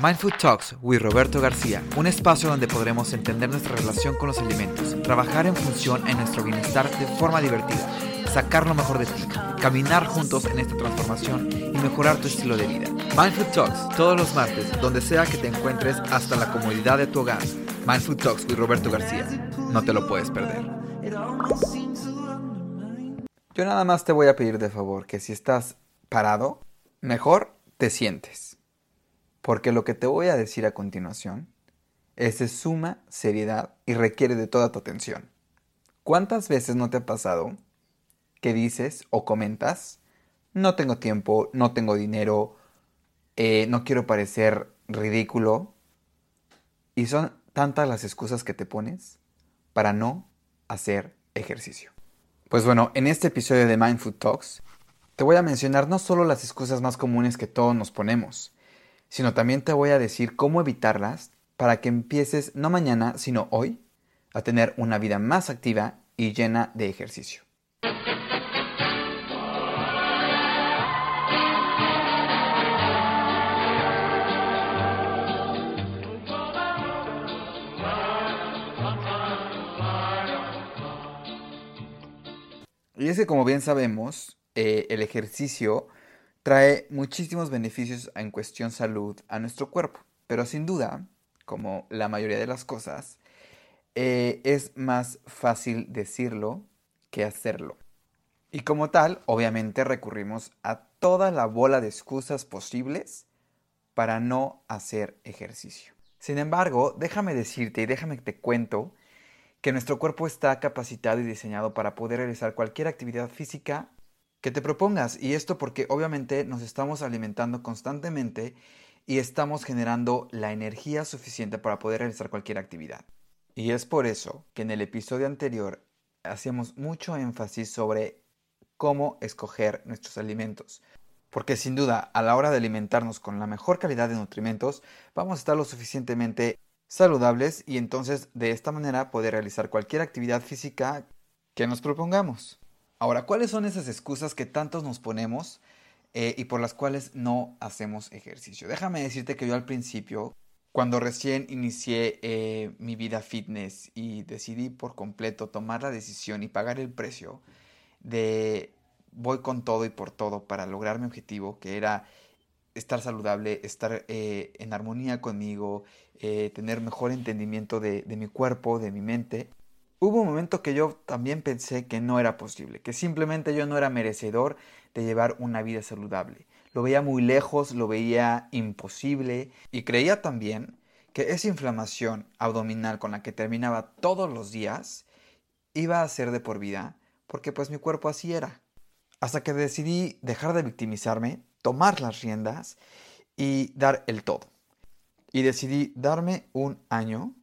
Mindful Talks with Roberto García, un espacio donde podremos entender nuestra relación con los alimentos, trabajar en función en nuestro bienestar de forma divertida, sacar lo mejor de ti, caminar juntos en esta transformación y mejorar tu estilo de vida. Mindful Talks todos los martes, donde sea que te encuentres hasta la comodidad de tu hogar. Mindful Talks with Roberto García, no te lo puedes perder. Yo nada más te voy a pedir de favor que si estás parado, mejor te sientes porque lo que te voy a decir a continuación es de suma seriedad y requiere de toda tu atención. ¿Cuántas veces no te ha pasado que dices o comentas, no tengo tiempo, no tengo dinero, eh, no quiero parecer ridículo? Y son tantas las excusas que te pones para no hacer ejercicio. Pues bueno, en este episodio de Mindful Talks te voy a mencionar no solo las excusas más comunes que todos nos ponemos, sino también te voy a decir cómo evitarlas para que empieces no mañana, sino hoy, a tener una vida más activa y llena de ejercicio. Y es que como bien sabemos, eh, el ejercicio trae muchísimos beneficios en cuestión salud a nuestro cuerpo, pero sin duda, como la mayoría de las cosas, eh, es más fácil decirlo que hacerlo. Y como tal, obviamente recurrimos a toda la bola de excusas posibles para no hacer ejercicio. Sin embargo, déjame decirte y déjame que te cuento que nuestro cuerpo está capacitado y diseñado para poder realizar cualquier actividad física que te propongas. Y esto porque obviamente nos estamos alimentando constantemente y estamos generando la energía suficiente para poder realizar cualquier actividad. Y es por eso que en el episodio anterior hacíamos mucho énfasis sobre cómo escoger nuestros alimentos. Porque sin duda, a la hora de alimentarnos con la mejor calidad de nutrimentos, vamos a estar lo suficientemente saludables y entonces de esta manera poder realizar cualquier actividad física que nos propongamos. Ahora, ¿cuáles son esas excusas que tantos nos ponemos eh, y por las cuales no hacemos ejercicio? Déjame decirte que yo al principio, cuando recién inicié eh, mi vida fitness y decidí por completo tomar la decisión y pagar el precio de voy con todo y por todo para lograr mi objetivo, que era estar saludable, estar eh, en armonía conmigo, tener mejor entendimiento de mi cuerpo, de mi mente, Hubo un momento que yo también pensé que no era posible, que simplemente yo no era merecedor de llevar una vida saludable. Lo veía muy lejos, lo veía imposible y creía también que esa inflamación abdominal con la que terminaba todos los días iba a ser de por vida, porque pues mi cuerpo así era. Hasta que decidí dejar de victimizarme, tomar las riendas y dar el todo. Y decidí darme un año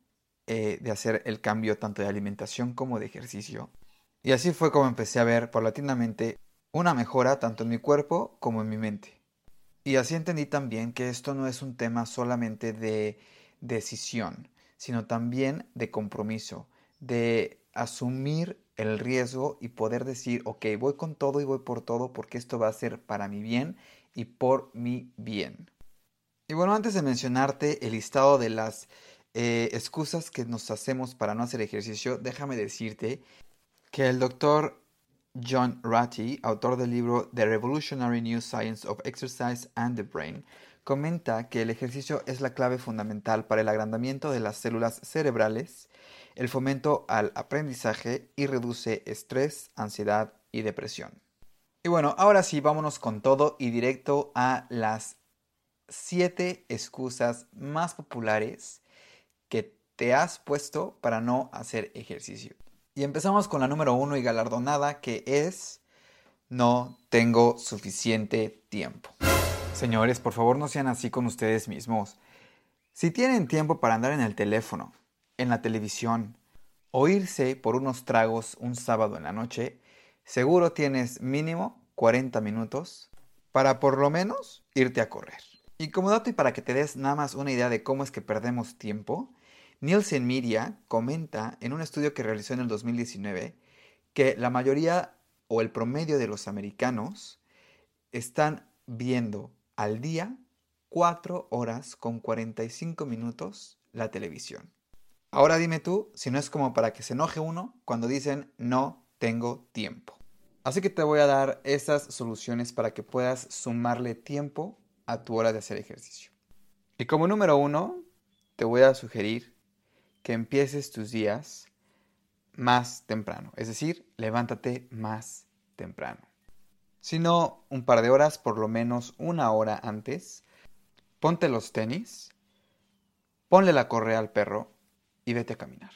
eh, de hacer el cambio tanto de alimentación como de ejercicio. Y así fue como empecé a ver paulatinamente una mejora tanto en mi cuerpo como en mi mente. Y así entendí también que esto no es un tema solamente de decisión, sino también de compromiso, de asumir el riesgo y poder decir, ok, voy con todo y voy por todo porque esto va a ser para mi bien y por mi bien. Y bueno, antes de mencionarte el listado de las eh, excusas que nos hacemos para no hacer ejercicio, déjame decirte que el doctor John Ratty, autor del libro The Revolutionary New Science of Exercise and the Brain, comenta que el ejercicio es la clave fundamental para el agrandamiento de las células cerebrales, el fomento al aprendizaje y reduce estrés, ansiedad y depresión. Y bueno, ahora sí, vámonos con todo y directo a las 7 excusas más populares que te has puesto para no hacer ejercicio. Y empezamos con la número uno y galardonada, que es no tengo suficiente tiempo. Señores, por favor no sean así con ustedes mismos. Si tienen tiempo para andar en el teléfono, en la televisión, o irse por unos tragos un sábado en la noche, seguro tienes mínimo 40 minutos para por lo menos irte a correr. Y como dato y para que te des nada más una idea de cómo es que perdemos tiempo, Nielsen Media comenta en un estudio que realizó en el 2019 que la mayoría o el promedio de los americanos están viendo al día 4 horas con 45 minutos la televisión. Ahora dime tú si no es como para que se enoje uno cuando dicen no tengo tiempo. Así que te voy a dar estas soluciones para que puedas sumarle tiempo a tu hora de hacer ejercicio. Y como número uno, te voy a sugerir que empieces tus días más temprano, es decir, levántate más temprano. Si no, un par de horas, por lo menos una hora antes, ponte los tenis, ponle la correa al perro y vete a caminar.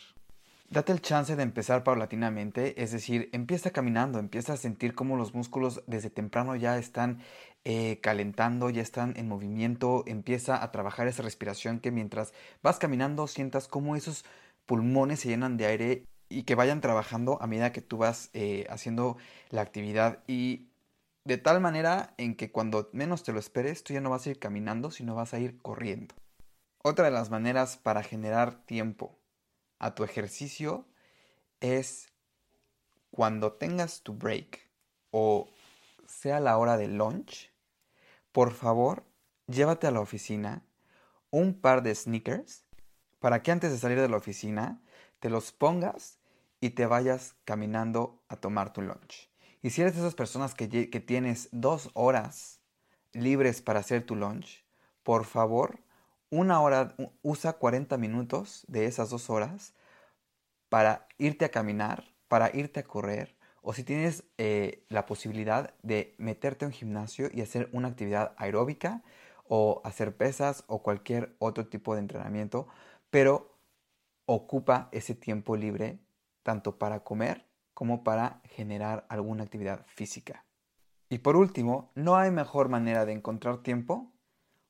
Date el chance de empezar paulatinamente, es decir, empieza caminando, empieza a sentir cómo los músculos desde temprano ya están eh, calentando, ya están en movimiento, empieza a trabajar esa respiración que mientras vas caminando sientas cómo esos pulmones se llenan de aire y que vayan trabajando a medida que tú vas eh, haciendo la actividad y de tal manera en que cuando menos te lo esperes tú ya no vas a ir caminando, sino vas a ir corriendo. Otra de las maneras para generar tiempo a tu ejercicio es cuando tengas tu break o sea la hora de lunch, por favor, llévate a la oficina un par de sneakers para que antes de salir de la oficina te los pongas y te vayas caminando a tomar tu lunch. Y si eres de esas personas que, que tienes dos horas libres para hacer tu lunch, por favor, una hora, usa 40 minutos de esas dos horas para irte a caminar, para irte a correr, o si tienes eh, la posibilidad de meterte en un gimnasio y hacer una actividad aeróbica, o hacer pesas, o cualquier otro tipo de entrenamiento, pero ocupa ese tiempo libre tanto para comer como para generar alguna actividad física. Y por último, no hay mejor manera de encontrar tiempo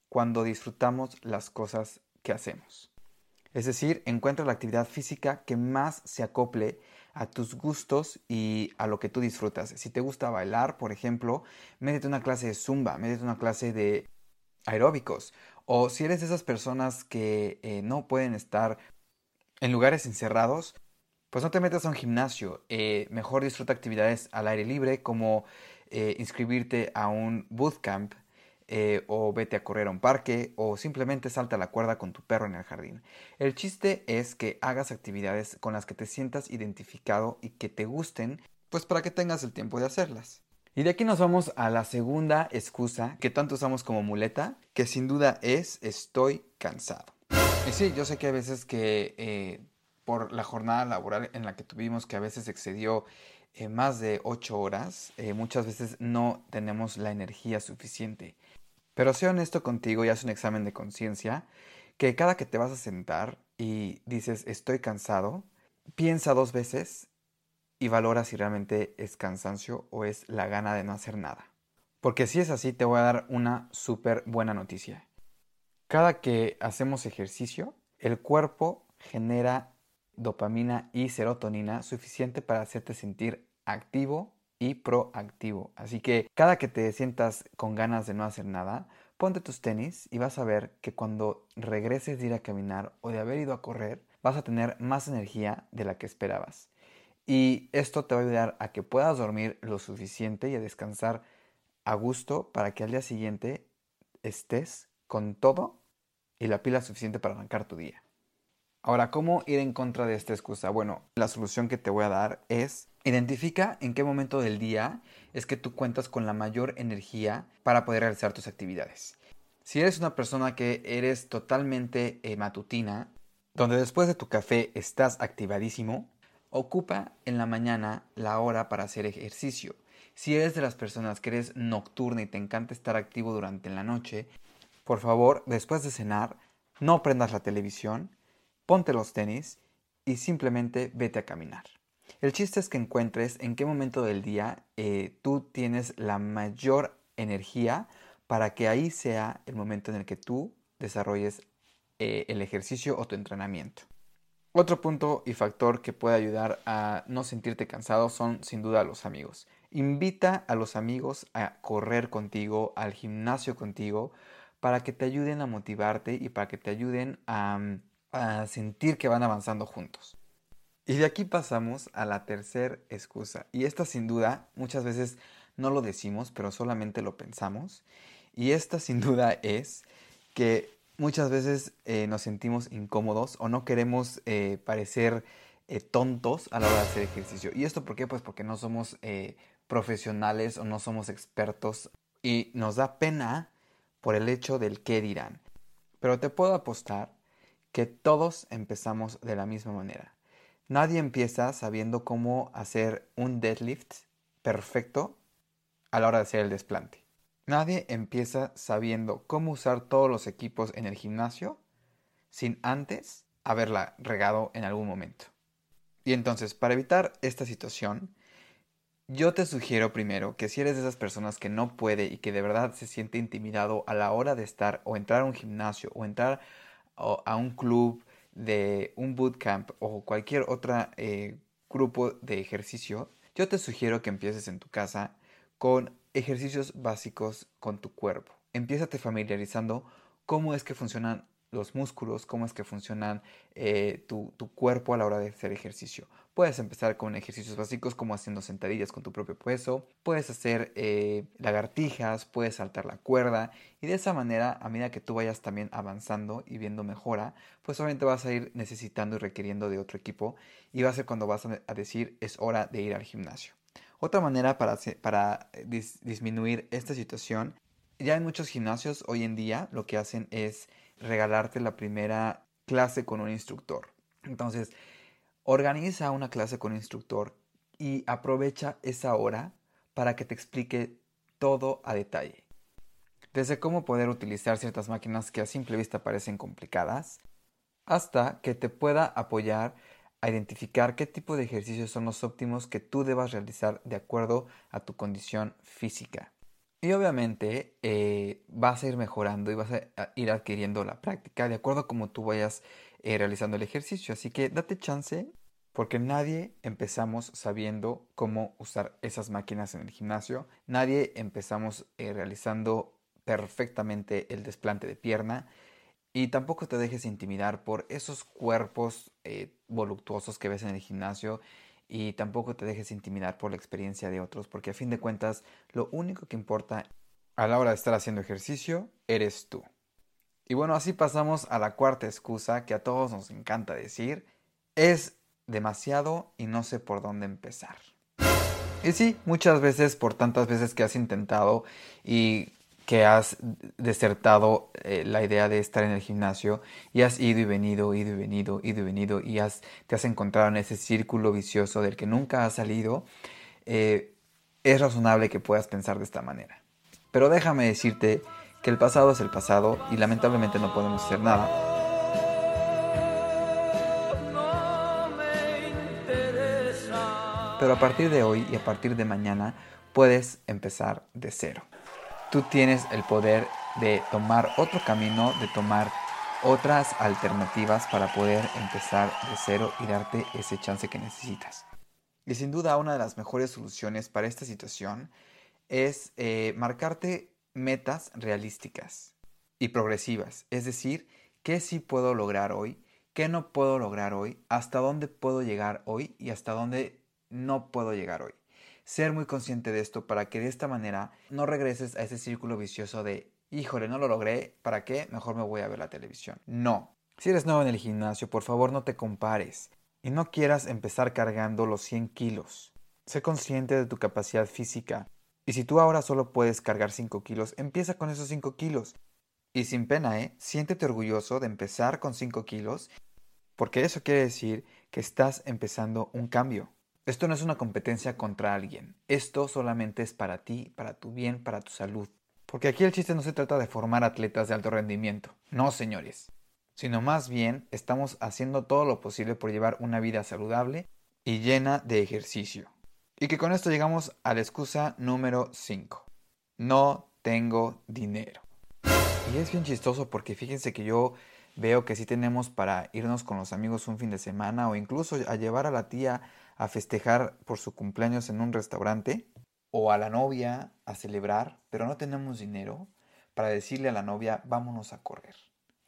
cuando disfrutamos las cosas que hacemos. Es decir, encuentra la actividad física que más se acople a tus gustos y a lo que tú disfrutas. Si te gusta bailar, por ejemplo, métete una clase de zumba, métete una clase de aeróbicos. O si eres de esas personas que eh, no pueden estar en lugares encerrados, pues no te metas a un gimnasio. Eh, mejor disfruta actividades al aire libre como eh, inscribirte a un bootcamp eh, o vete a correr a un parque o simplemente salta la cuerda con tu perro en el jardín. El chiste es que hagas actividades con las que te sientas identificado y que te gusten, pues para que tengas el tiempo de hacerlas. Y de aquí nos vamos a la segunda excusa que tanto usamos como muleta, que sin duda es estoy cansado. Y sí, yo sé que a veces que eh, por la jornada laboral en la que tuvimos, que a veces excedió eh, más de 8 horas, muchas veces no tenemos la energía suficiente. Pero sé honesto contigo y haz un examen de conciencia, que cada que te vas a sentar y dices estoy cansado, piensa dos veces y valora si realmente es cansancio o es la gana de no hacer nada. Porque si es así, te voy a dar una súper buena noticia. Cada que hacemos ejercicio, el cuerpo genera dopamina y serotonina suficiente para hacerte sentir activo y proactivo. Así que cada que te sientas con ganas de no hacer nada, ponte tus tenis y vas a ver que cuando regreses de ir a caminar o de haber ido a correr, vas a tener más energía de la que esperabas. Y esto te va a ayudar a que puedas dormir lo suficiente y a descansar a gusto para que al día siguiente estés con todo y la pila suficiente para arrancar tu día. Ahora, ¿cómo ir en contra de esta excusa? Bueno, la solución que te voy a dar es identifica en qué momento del día es que tú cuentas con la mayor energía para poder realizar tus actividades. Si eres una persona que eres totalmente eh, matutina, donde después de tu café estás activadísimo, ocupa en la mañana la hora para hacer ejercicio. Si eres de las personas que eres nocturna y te encanta estar activo durante la noche, por favor, después de cenar, no prendas la televisión, ponte los tenis y simplemente vete a caminar. El chiste es que encuentres en qué momento del día eh, tú tienes la mayor energía para que ahí sea el momento en el que tú desarrolles eh, el ejercicio o tu entrenamiento. Otro punto y factor que puede ayudar a no sentirte cansado son sin duda los amigos. Invita a los amigos a correr contigo, al gimnasio contigo, para que te ayuden a motivarte y para que te ayuden a mm, a sentir que van avanzando juntos. Y de aquí pasamos a la tercera excusa. Y esta sin duda muchas veces no lo decimos, pero solamente lo pensamos. Y esta sin duda es que muchas veces eh, nos sentimos incómodos o no queremos eh, parecer eh, tontos a la hora de hacer ejercicio. ¿Y esto por qué? Pues porque no somos profesionales o no somos expertos y nos da pena por el hecho del qué dirán. Pero te puedo apostar que todos empezamos de la misma manera. Nadie empieza sabiendo cómo hacer un deadlift perfecto a la hora de hacer el desplante. Nadie empieza sabiendo cómo usar todos los equipos en el gimnasio sin antes haberla regado en algún momento. Y entonces, para evitar esta situación, yo te sugiero primero que si eres de esas personas que no puede y que de verdad se siente intimidado a la hora de estar o entrar a un gimnasio o entrar a un club de un bootcamp o cualquier otro eh, grupo de ejercicio, yo te sugiero que empieces en tu casa con ejercicios básicos con tu cuerpo. Empiezate familiarizando cómo es que funcionan los músculos, cómo es que funcionan eh, tu, cuerpo a la hora de hacer ejercicio. Puedes empezar con ejercicios básicos como haciendo sentadillas con tu propio peso, puedes hacer eh, lagartijas, puedes saltar la cuerda y de esa manera a medida que tú vayas también avanzando y viendo mejora, pues obviamente vas a ir necesitando y requiriendo de otro equipo y va a ser cuando vas a decir es hora de ir al gimnasio. Otra manera para, para disminuir esta situación, ya en muchos gimnasios hoy en día lo que hacen es regalarte la primera clase con un instructor. Entonces, organiza una clase con un instructor y aprovecha esa hora para que te explique todo a detalle. Desde cómo poder utilizar ciertas máquinas que a simple vista parecen complicadas, hasta que te pueda apoyar a identificar qué tipo de ejercicios son los óptimos que tú debas realizar de acuerdo a tu condición física. Y obviamente eh, vas a ir mejorando y vas a ir adquiriendo la práctica de acuerdo a cómo tú vayas eh, realizando el ejercicio. Así que date chance porque nadie empezamos sabiendo cómo usar esas máquinas en el gimnasio. Nadie empezamos eh, realizando perfectamente el desplante de pierna. Y tampoco te dejes intimidar por esos cuerpos voluptuosos que ves en el gimnasio y tampoco te dejes intimidar por la experiencia de otros, porque a fin de cuentas lo único que importa a la hora de estar haciendo ejercicio eres tú. Y bueno, así pasamos a la cuarta excusa que a todos nos encanta decir, es demasiado y no sé por dónde empezar. Y sí, muchas veces, por tantas veces que has intentado y que has desertado eh, la idea de estar en el gimnasio y has ido y venido, ido y venido, ido y venido y has, te has encontrado en ese círculo vicioso del que nunca has salido, eh, es razonable que puedas pensar de esta manera. Pero déjame decirte que el pasado es el pasado y lamentablemente no podemos hacer nada. Pero a partir de hoy y a partir de mañana puedes empezar de cero tú tienes el poder de tomar otro camino, de tomar otras alternativas para poder empezar de cero y darte ese chance que necesitas. Y sin duda una de las mejores soluciones para esta situación es eh, marcarte metas realísticas y progresivas. Es decir, qué sí puedo lograr hoy, qué no puedo lograr hoy, hasta dónde puedo llegar hoy y hasta dónde no puedo llegar hoy ser muy consciente de esto para que de esta manera no regreses a ese círculo vicioso de, híjole, no lo logré, ¿para qué? Mejor me voy a ver la televisión. No. Si eres nuevo en el gimnasio, por favor no te compares y no quieras empezar cargando los 100 kilos. Sé consciente de tu capacidad física y si tú ahora solo puedes cargar 5 kilos, empieza con esos 5 kilos. Y sin pena, ¿eh? Siéntete orgulloso de empezar con 5 kilos porque eso quiere decir que estás empezando un cambio. Esto no es una competencia contra alguien. Esto solamente es para ti, para tu bien, para tu salud. Porque aquí el chiste no se trata de formar atletas de alto rendimiento. No, señores. Sino más bien estamos haciendo todo lo posible por llevar una vida saludable y llena de ejercicio. Y que con esto llegamos a la excusa número 5. No tengo dinero. Y es bien chistoso porque fíjense que yo veo que sí tenemos para irnos con los amigos un fin de semana o incluso a llevar a la tía a festejar por su cumpleaños en un restaurante o a la novia a celebrar, pero no tenemos dinero para decirle a la novia vámonos a correr.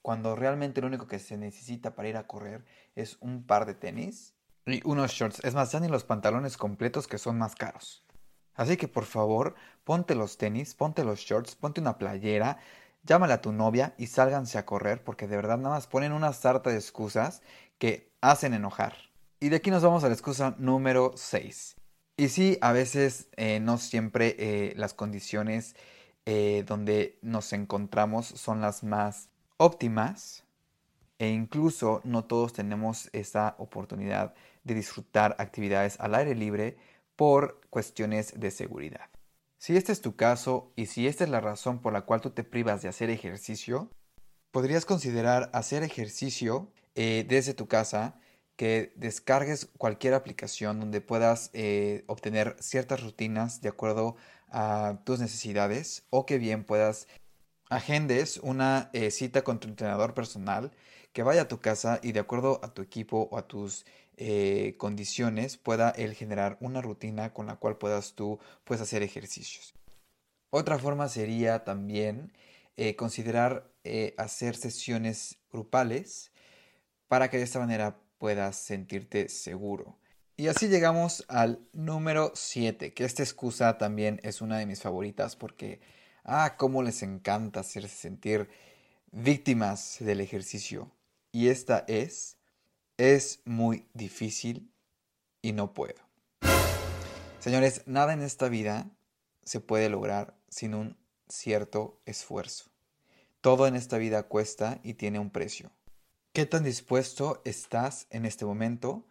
Cuando realmente lo único que se necesita para ir a correr es un par de tenis y unos shorts. Es más, ya ni los pantalones completos que son más caros. Así que por favor, ponte los tenis, ponte los shorts, ponte una playera, llámale a tu novia y sálganse a correr porque de verdad nada más ponen una sarta de excusas que hacen enojar. Y de aquí nos vamos a la excusa número 6. Y sí, a veces eh, no siempre eh, las condiciones eh, donde nos encontramos son las más óptimas e incluso no todos tenemos esa oportunidad de disfrutar actividades al aire libre por cuestiones de seguridad. Si este es tu caso y si esta es la razón por la cual tú te privas de hacer ejercicio, podrías considerar hacer ejercicio desde tu casa, que descargues cualquier aplicación donde puedas eh, obtener ciertas rutinas de acuerdo a tus necesidades o que bien puedas agendes una eh, cita con tu entrenador personal que vaya a tu casa y de acuerdo a tu equipo o a tus eh, condiciones pueda él generar una rutina con la cual puedas tú pues, hacer ejercicios. Otra forma sería también considerar hacer sesiones grupales para que de esta manera puedas sentirte seguro. Y así llegamos al número 7, que esta excusa también es una de mis favoritas porque Ah, cómo les encanta hacerse sentir víctimas del ejercicio. Y esta es, es muy difícil y no puedo. Señores, nada en esta vida se puede lograr sin un cierto esfuerzo. Todo en esta vida cuesta y tiene un precio. ¿Qué tan dispuesto estás en este momento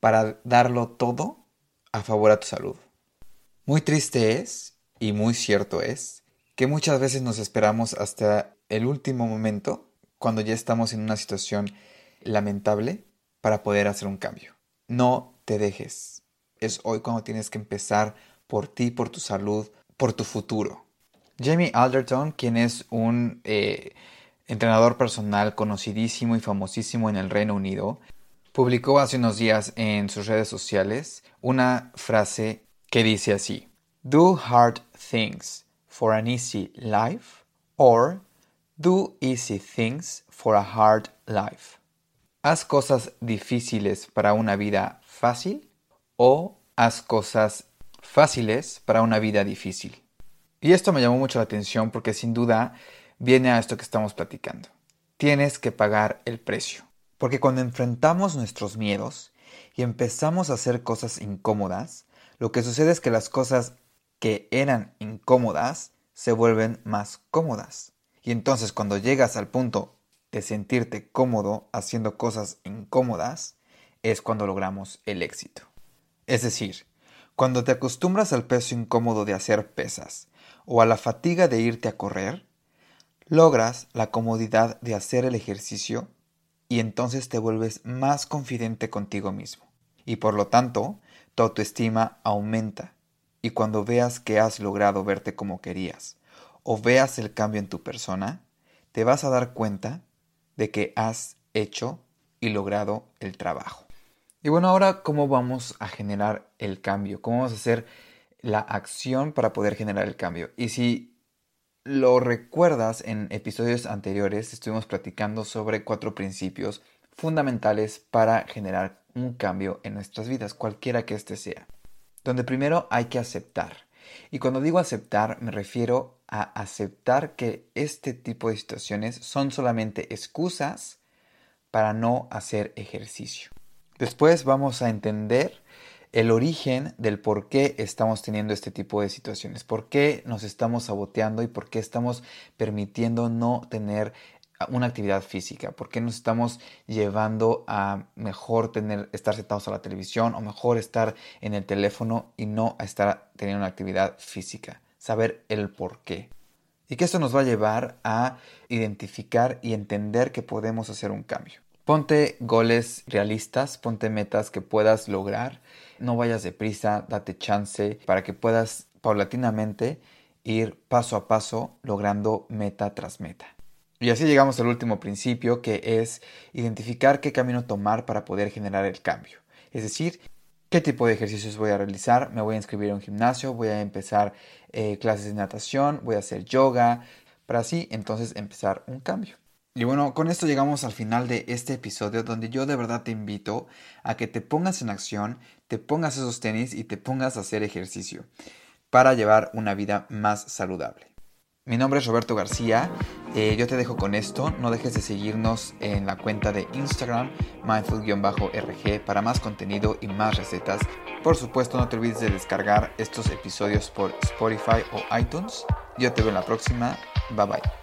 para darlo todo a favor a tu salud? Muy triste es, y muy cierto es, que muchas veces nos esperamos hasta el último momento, cuando ya estamos en una situación lamentable, para poder hacer un cambio. No te dejes. Es hoy cuando tienes que empezar por ti, por tu salud, por tu futuro. Jamie Alderton, quien es un eh, entrenador personal conocidísimo y famosísimo en el Reino Unido, publicó hace unos días en sus redes sociales una frase que dice así, Do hard things for an easy life or do easy things for a hard life. Haz cosas difíciles para una vida fácil o haz cosas fáciles para una vida difícil. Y esto me llamó mucho la atención porque sin duda viene a esto que estamos platicando. Tienes que pagar el precio. Porque cuando enfrentamos nuestros miedos y empezamos a hacer cosas incómodas, lo que sucede es que las cosas que eran incómodas se vuelven más cómodas. Y entonces cuando llegas al punto de sentirte cómodo haciendo cosas incómodas, es cuando logramos el éxito. Es decir, cuando te acostumbras al peso incómodo de hacer pesas o a la fatiga de irte a correr, logras la comodidad de hacer el ejercicio y entonces te vuelves más confidente contigo mismo. Y por lo tanto, tu autoestima aumenta y cuando veas que has logrado verte como querías o veas el cambio en tu persona, te vas a dar cuenta de que has hecho y logrado el trabajo. Y bueno, ahora cómo vamos a generar el cambio, cómo vamos a hacer la acción para poder generar el cambio. Y si lo recuerdas en episodios anteriores, estuvimos platicando sobre cuatro principios fundamentales para generar un cambio en nuestras vidas, cualquiera que éste sea donde primero hay que aceptar. Y cuando digo aceptar me refiero a aceptar que este tipo de situaciones son solamente excusas para no hacer ejercicio. Después vamos a entender el origen del por qué estamos teniendo este tipo de situaciones, por qué nos estamos saboteando y por qué estamos permitiendo no tener una actividad física? ¿Por qué nos estamos llevando a mejor tener, estar sentados a la televisión o mejor estar en el teléfono y no a estar teniendo una actividad física? Saber el por qué. Y que esto nos va a llevar a identificar y entender que podemos hacer un cambio. Ponte goles realistas, ponte metas que puedas lograr. No vayas deprisa, date chance para que puedas paulatinamente ir paso a paso logrando meta tras meta. Y así llegamos al último principio, que es identificar qué camino tomar para poder generar el cambio. Es decir, qué tipo de ejercicios voy a realizar. Me voy a inscribir en un gimnasio, voy a empezar eh, clases de natación, voy a hacer yoga, para así entonces empezar un cambio. Y bueno, con esto llegamos al final de este episodio donde yo de verdad te invito a que te pongas en acción, te pongas esos tenis y te pongas a hacer ejercicio para llevar una vida más saludable. Mi nombre es Roberto García. Eh, yo te dejo con esto. No dejes de seguirnos en la cuenta de Instagram, mindful-rg, para más contenido y más recetas. Por supuesto, no te olvides de descargar estos episodios por Spotify o iTunes. Yo te veo en la próxima. Bye bye.